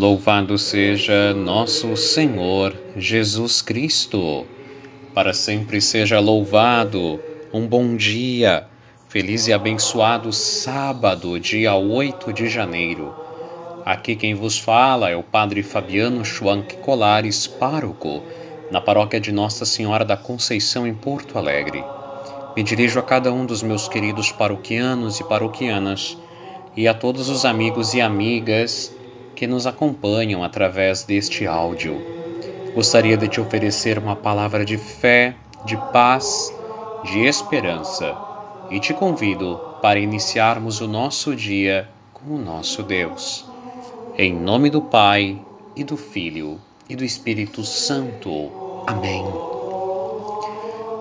Louvado seja nosso Senhor Jesus Cristo. Para sempre seja louvado. Um bom dia. Feliz e abençoado sábado, dia 8 de janeiro. Aqui quem vos fala é o Padre Fabiano Schwank Colares, pároco, na paróquia de Nossa Senhora da Conceição, em Porto Alegre. Me dirijo a cada um dos meus queridos paroquianos e paroquianas e a todos os amigos e amigas que nos acompanham através deste áudio. Gostaria de te oferecer uma palavra de fé, de paz, de esperança e te convido para iniciarmos o nosso dia com o nosso Deus. Em nome do Pai e do Filho e do Espírito Santo. Amém.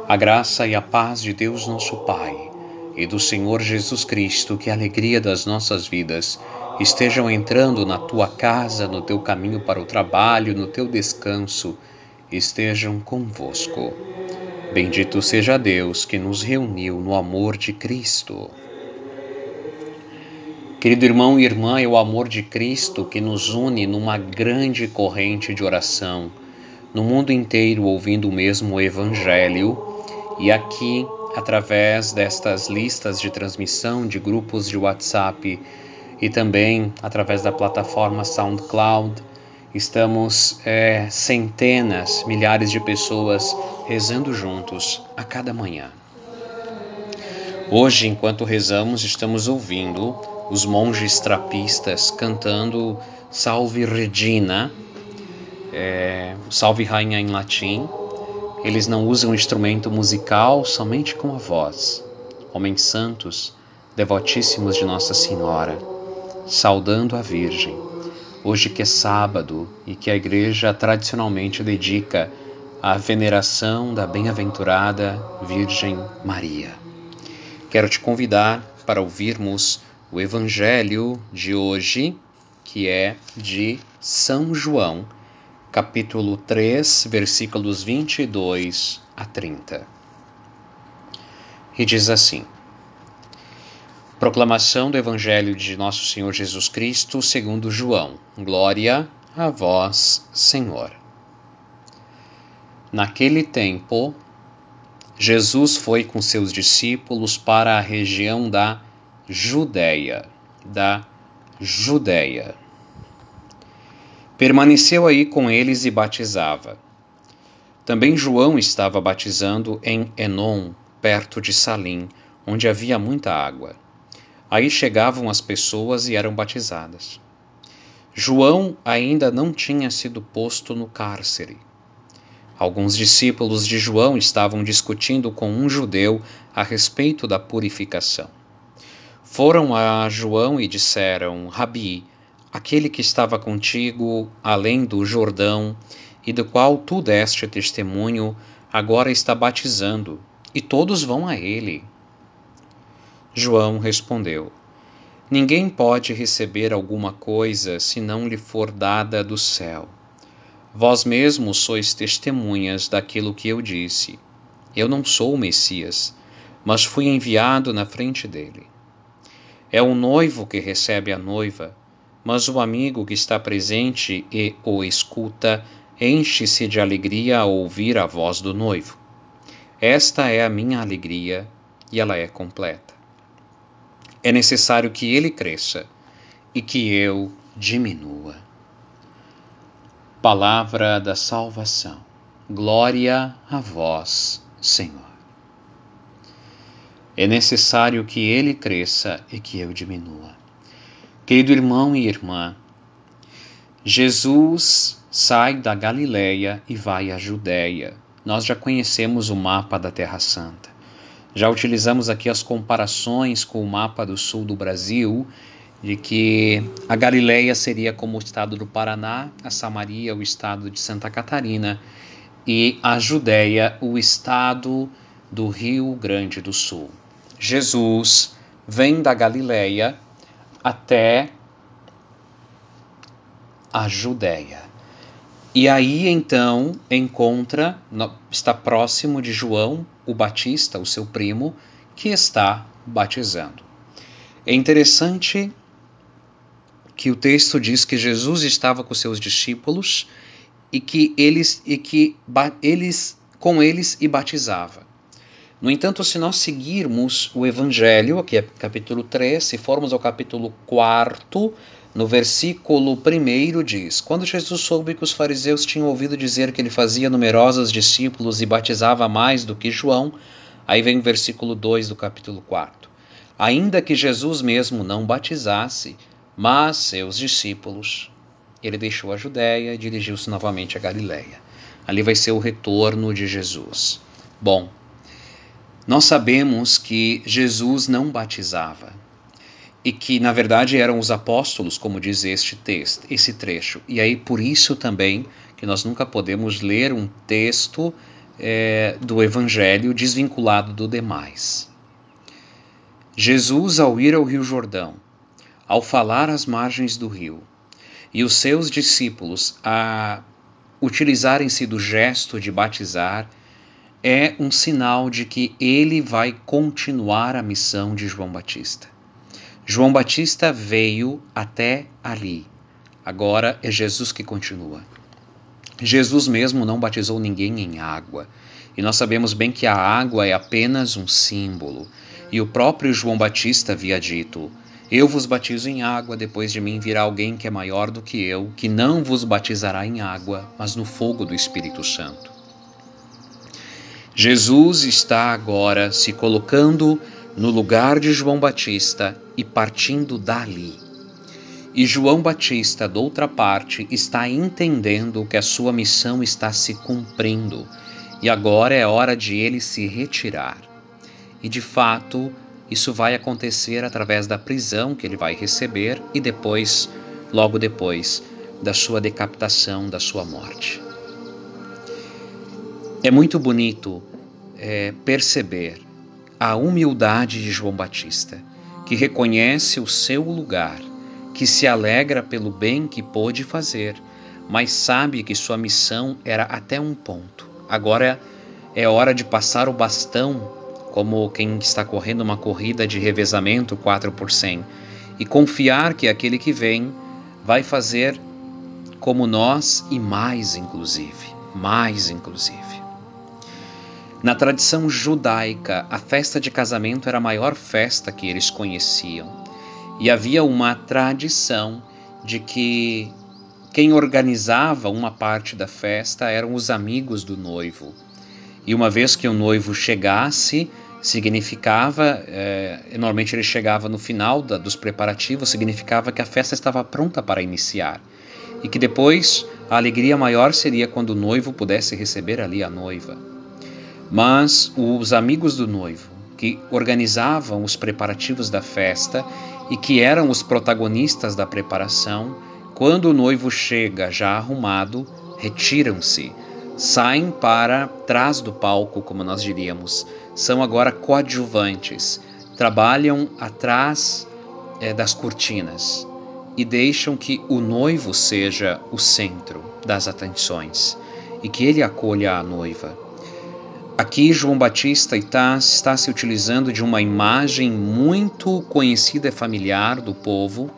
A graça e a paz de Deus, nosso Pai, e do Senhor Jesus Cristo, que é a alegria das nossas vidas, estejam entrando na tua casa, no teu caminho para o trabalho, no teu descanso, estejam convosco. Bendito seja Deus que nos reuniu no amor de Cristo. Querido irmão e irmã, é o amor de Cristo que nos une numa grande corrente de oração, no mundo inteiro ouvindo o mesmo Evangelho e aqui, através destas listas de transmissão de grupos de WhatsApp, e também através da plataforma SoundCloud. Estamos é, centenas, milhares de pessoas rezando juntos a cada manhã. Hoje, enquanto rezamos, estamos ouvindo os monges trapistas cantando Salve Regina, é, Salve Rainha em latim. Eles não usam instrumento musical, somente com a voz. Homens santos, devotíssimos de Nossa Senhora saudando a Virgem. Hoje que é sábado e que a igreja tradicionalmente dedica à veneração da bem-aventurada Virgem Maria. Quero te convidar para ouvirmos o evangelho de hoje, que é de São João, capítulo 3, versículos 22 a 30. E diz assim: Proclamação do Evangelho de Nosso Senhor Jesus Cristo, segundo João. Glória a vós, Senhor. Naquele tempo, Jesus foi com seus discípulos para a região da Judéia, da Judéia. Permaneceu aí com eles e batizava. Também João estava batizando em Enom, perto de Salim, onde havia muita água. Aí chegavam as pessoas e eram batizadas. João ainda não tinha sido posto no cárcere. Alguns discípulos de João estavam discutindo com um judeu a respeito da purificação. Foram a João e disseram: Rabi, aquele que estava contigo além do Jordão e do qual tu deste testemunho, agora está batizando, e todos vão a ele. João respondeu: Ninguém pode receber alguma coisa se não lhe for dada do céu. Vós mesmos sois testemunhas daquilo que eu disse. Eu não sou o Messias, mas fui enviado na frente dele. É o noivo que recebe a noiva, mas o amigo que está presente e o escuta enche-se de alegria ao ouvir a voz do noivo. Esta é a minha alegria e ela é completa é necessário que ele cresça e que eu diminua. Palavra da salvação. Glória a vós, Senhor. É necessário que ele cresça e que eu diminua. Querido irmão e irmã, Jesus sai da Galileia e vai à Judéia. Nós já conhecemos o mapa da Terra Santa. Já utilizamos aqui as comparações com o mapa do sul do Brasil, de que a Galileia seria como o estado do Paraná, a Samaria o estado de Santa Catarina e a Judéia o estado do Rio Grande do Sul. Jesus vem da Galileia até a Judéia. E aí então encontra, está próximo de João, o Batista, o seu primo, que está batizando. É interessante que o texto diz que Jesus estava com seus discípulos e que eles e que eles com eles e batizava. No entanto, se nós seguirmos o evangelho, aqui é capítulo 3, se formos ao capítulo 4, no versículo 1 diz: Quando Jesus soube que os fariseus tinham ouvido dizer que ele fazia numerosos discípulos e batizava mais do que João, aí vem o versículo 2 do capítulo 4. Ainda que Jesus mesmo não batizasse, mas seus discípulos, ele deixou a Judéia e dirigiu-se novamente a Galiléia. Ali vai ser o retorno de Jesus. Bom, nós sabemos que Jesus não batizava e que na verdade eram os apóstolos, como diz este texto, esse trecho. E aí por isso também que nós nunca podemos ler um texto é, do Evangelho desvinculado do demais. Jesus, ao ir ao Rio Jordão, ao falar às margens do rio, e os seus discípulos a utilizarem-se do gesto de batizar, é um sinal de que ele vai continuar a missão de João Batista. João Batista veio até ali. Agora é Jesus que continua. Jesus mesmo não batizou ninguém em água. E nós sabemos bem que a água é apenas um símbolo. E o próprio João Batista havia dito: Eu vos batizo em água, depois de mim virá alguém que é maior do que eu, que não vos batizará em água, mas no fogo do Espírito Santo. Jesus está agora se colocando no lugar de João Batista e partindo dali. E João Batista, da outra parte, está entendendo que a sua missão está se cumprindo e agora é hora de ele se retirar. E de fato, isso vai acontecer através da prisão que ele vai receber e depois, logo depois, da sua decapitação, da sua morte. É muito bonito é, perceber a humildade de João Batista, que reconhece o seu lugar, que se alegra pelo bem que pôde fazer, mas sabe que sua missão era até um ponto. Agora é hora de passar o bastão, como quem está correndo uma corrida de revezamento 4 por 100, e confiar que aquele que vem vai fazer como nós e mais inclusive, mais inclusive. Na tradição judaica, a festa de casamento era a maior festa que eles conheciam. E havia uma tradição de que quem organizava uma parte da festa eram os amigos do noivo. E uma vez que o noivo chegasse, significava, é, normalmente ele chegava no final da, dos preparativos, significava que a festa estava pronta para iniciar. E que depois a alegria maior seria quando o noivo pudesse receber ali a noiva. Mas os amigos do noivo, que organizavam os preparativos da festa e que eram os protagonistas da preparação, quando o noivo chega já arrumado, retiram-se, saem para trás do palco, como nós diríamos, são agora coadjuvantes, trabalham atrás é, das cortinas e deixam que o noivo seja o centro das atenções e que ele acolha a noiva. Aqui João Batista está, se utilizando de uma imagem muito conhecida e familiar do povo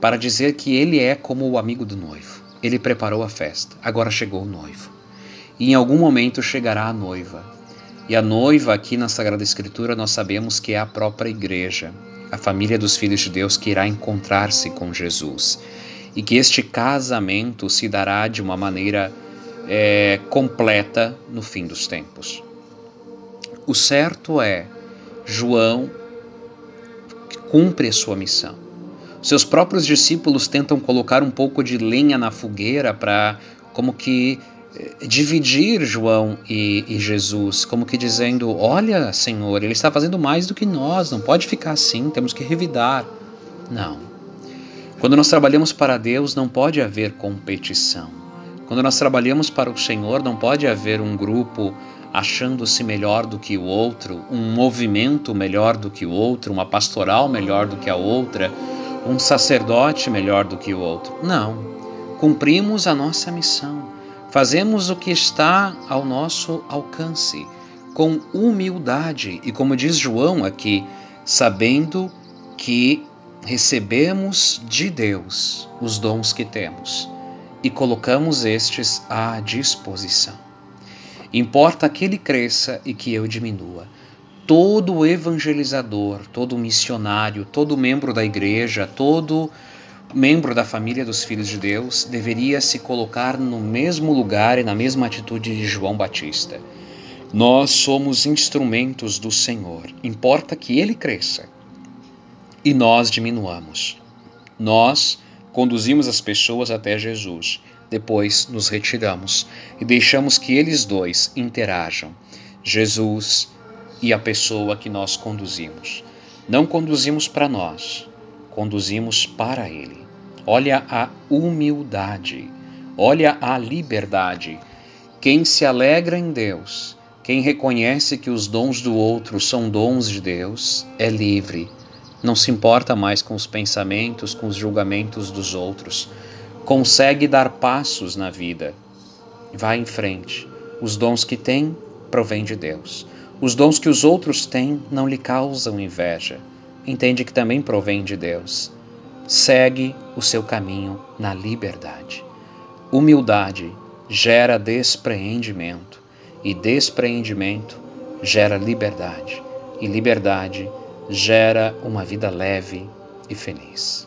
para dizer que ele é como o amigo do noivo. Ele preparou a festa, agora chegou o noivo. E em algum momento chegará a noiva. E a noiva, aqui na Sagrada Escritura, nós sabemos que é a própria igreja, a família dos filhos de Deus que irá encontrar-se com Jesus. E que este casamento se dará de uma maneira é, completa no fim dos tempos. O certo é, João cumpre a sua missão. Seus próprios discípulos tentam colocar um pouco de lenha na fogueira para, como que, eh, dividir João e, e, Jesus, como que dizendo: Olha, Senhor, ele está fazendo mais do que nós, não pode ficar assim, temos que revidar. Não. Quando nós trabalhamos para Deus, não pode haver competição. Quando nós trabalhamos para o Senhor, não pode haver um grupo achando-se melhor do que o outro, um movimento melhor do que o outro, uma pastoral melhor do que a outra, um sacerdote melhor do que o outro. Não. Cumprimos a nossa missão. Fazemos o que está ao nosso alcance, com humildade e, como diz João aqui, sabendo que recebemos de Deus os dons que temos e colocamos estes à disposição. Importa que ele cresça e que eu diminua. Todo evangelizador, todo missionário, todo membro da igreja, todo membro da família dos filhos de Deus deveria se colocar no mesmo lugar e na mesma atitude de João Batista. Nós somos instrumentos do Senhor. Importa que ele cresça e nós diminuamos. Nós conduzimos as pessoas até Jesus, depois nos retiramos e deixamos que eles dois interajam, Jesus e a pessoa que nós conduzimos. Não conduzimos para nós, conduzimos para Ele. Olha a humildade, olha a liberdade. Quem se alegra em Deus, quem reconhece que os dons do outro são dons de Deus, é livre não se importa mais com os pensamentos, com os julgamentos dos outros, consegue dar passos na vida. Vai em frente. Os dons que tem provém de Deus. Os dons que os outros têm não lhe causam inveja. Entende que também provém de Deus. Segue o seu caminho na liberdade. Humildade gera despreendimento, e despreendimento gera liberdade, e liberdade gera uma vida leve e feliz.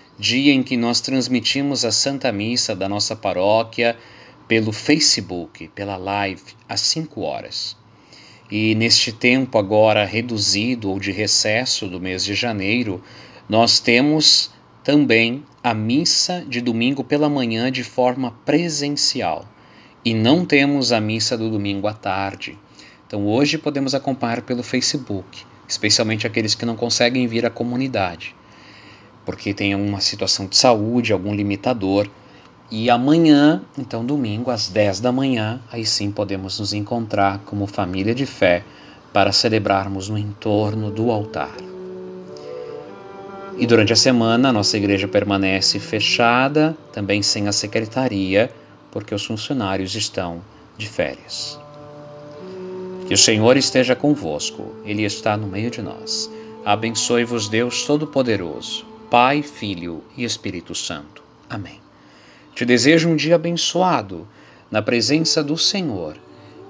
dia em que nós transmitimos a Santa Missa da nossa paróquia pelo Facebook, pela live, às 5 horas. E neste tempo agora reduzido ou de recesso do mês de janeiro, nós temos também a missa de domingo pela manhã de forma presencial e não temos a missa do domingo à tarde. Então hoje podemos acompanhar pelo Facebook especialmente aqueles que não conseguem vir à comunidade, porque tem alguma situação de saúde, algum limitador. E amanhã, então domingo, às 10 da manhã, aí sim podemos nos encontrar como família de fé para celebrarmos no entorno do altar. E durante a semana, a nossa igreja permanece fechada, também sem a secretaria, porque os funcionários estão de férias. Que o Senhor esteja convosco, Ele está no meio de nós. Abençoe-vos, Deus Todo-Poderoso, Pai, Filho e Espírito Santo. Amém. Te desejo um dia abençoado na presença do Senhor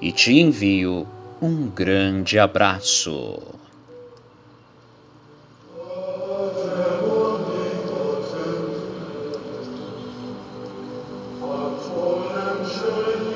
e te envio um grande abraço.